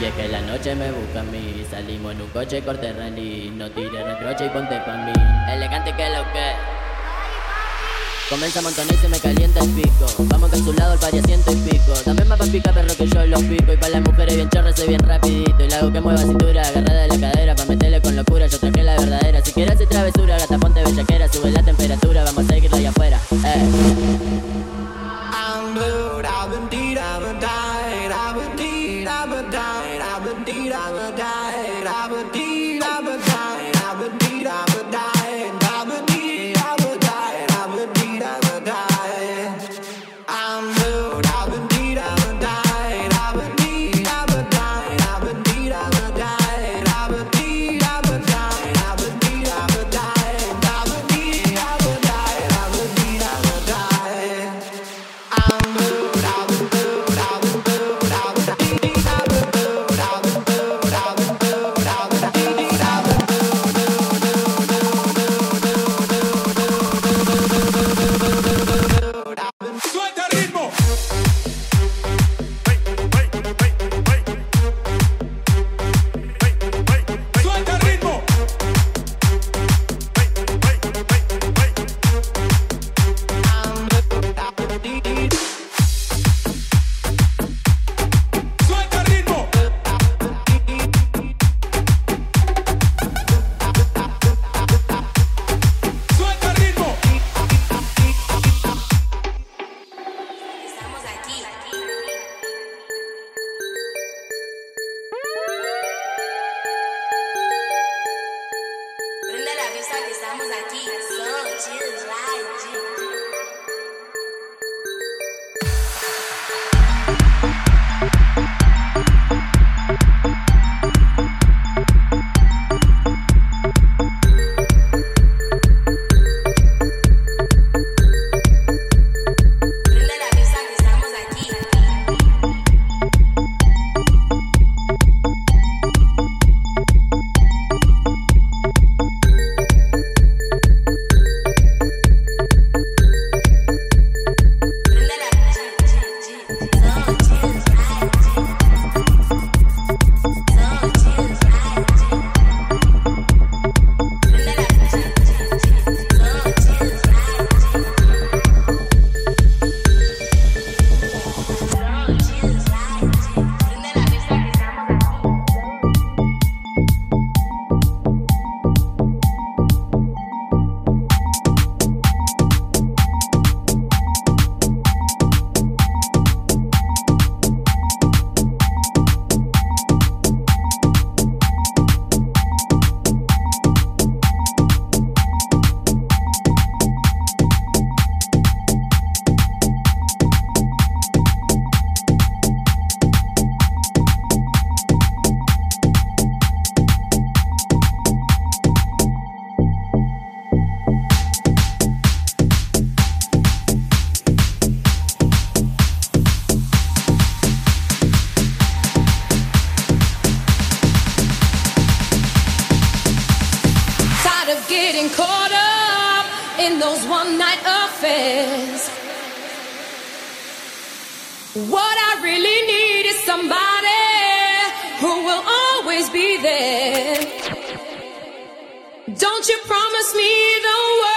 Y es que la noche me busca a mí. Salimos en un coche corte rally. No tires reproche y ponte pa' mí. Elegante que lo que. Comienza a y se me calienta el pico. Vamos que a su lado el ciento y pico. También más pa' pica perro que yo los pico. Y pa' las mujeres bien chorras soy bien rapidito. Y la hago que mueva cintura, agarrada de la cadera. Pa' meterle con locura, yo traje la verdadera. Si quieres hacer travesura, gata ponte bellaquera. Sube la temperatura, vamos a seguirlo allá afuera. I'm blue, I've deed, I've died, there. Don't you promise me the world,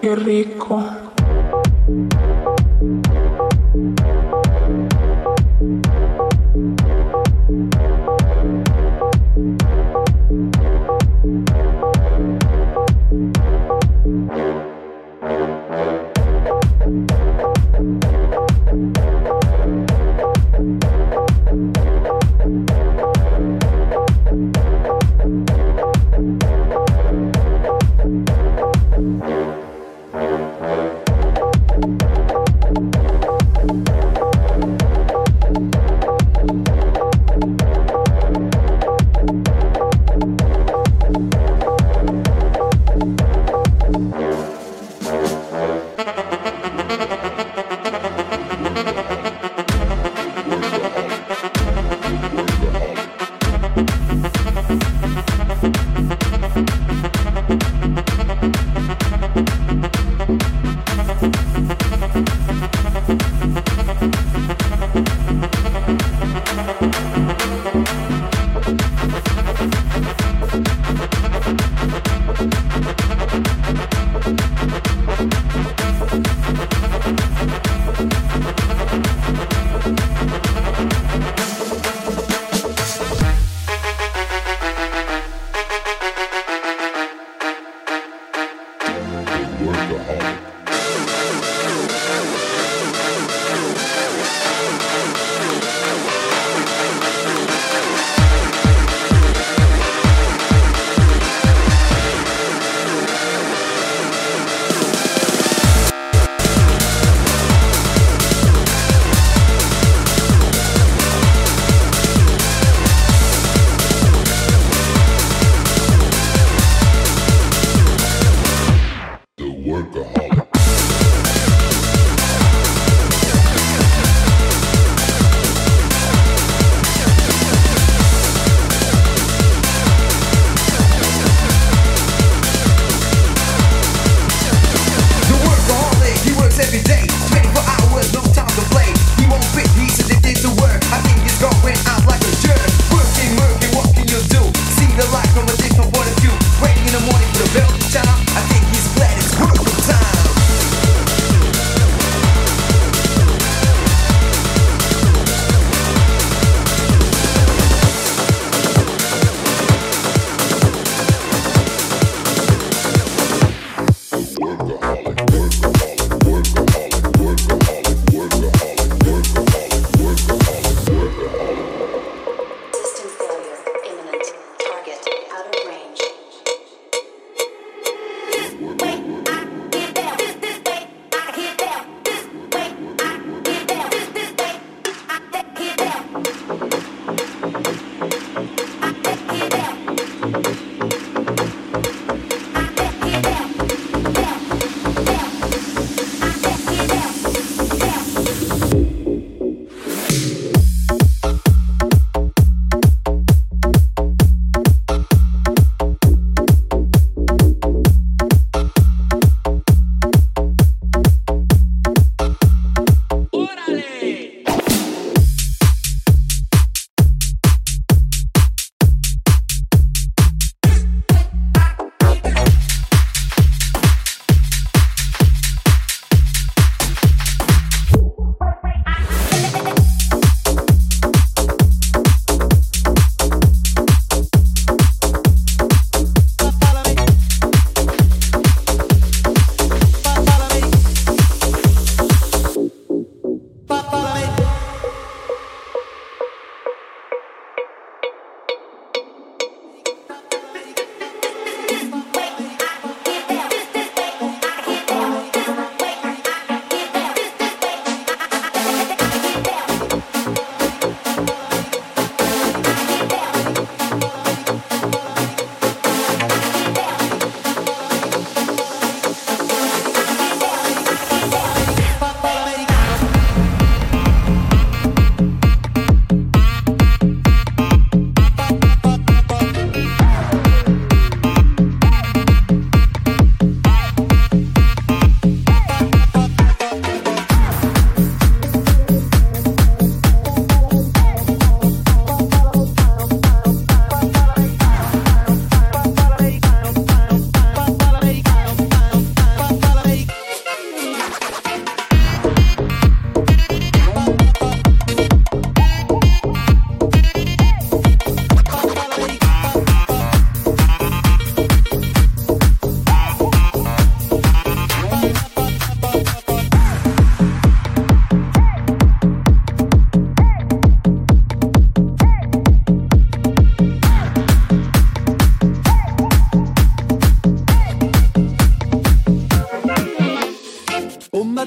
Che Enrico. workaholic.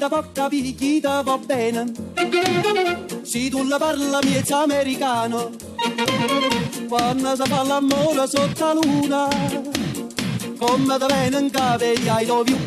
Da poca picchita va bene. Se tu la parla miezza americano, quando si fa l'amore sotto la luna, come da bene in cave I love you.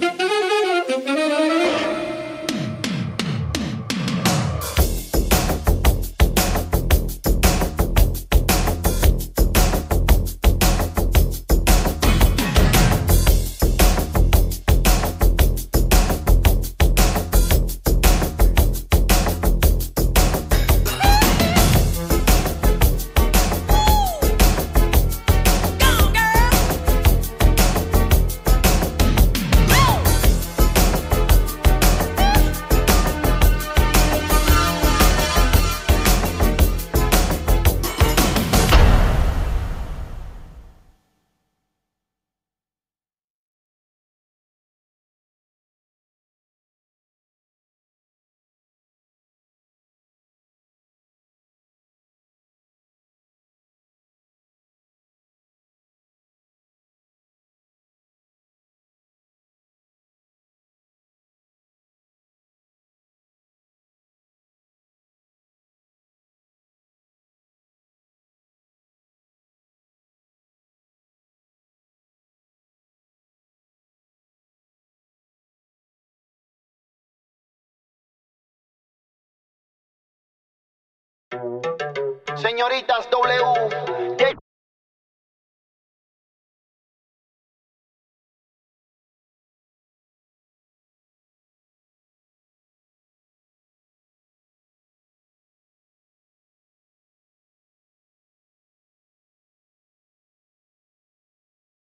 Señoritas W,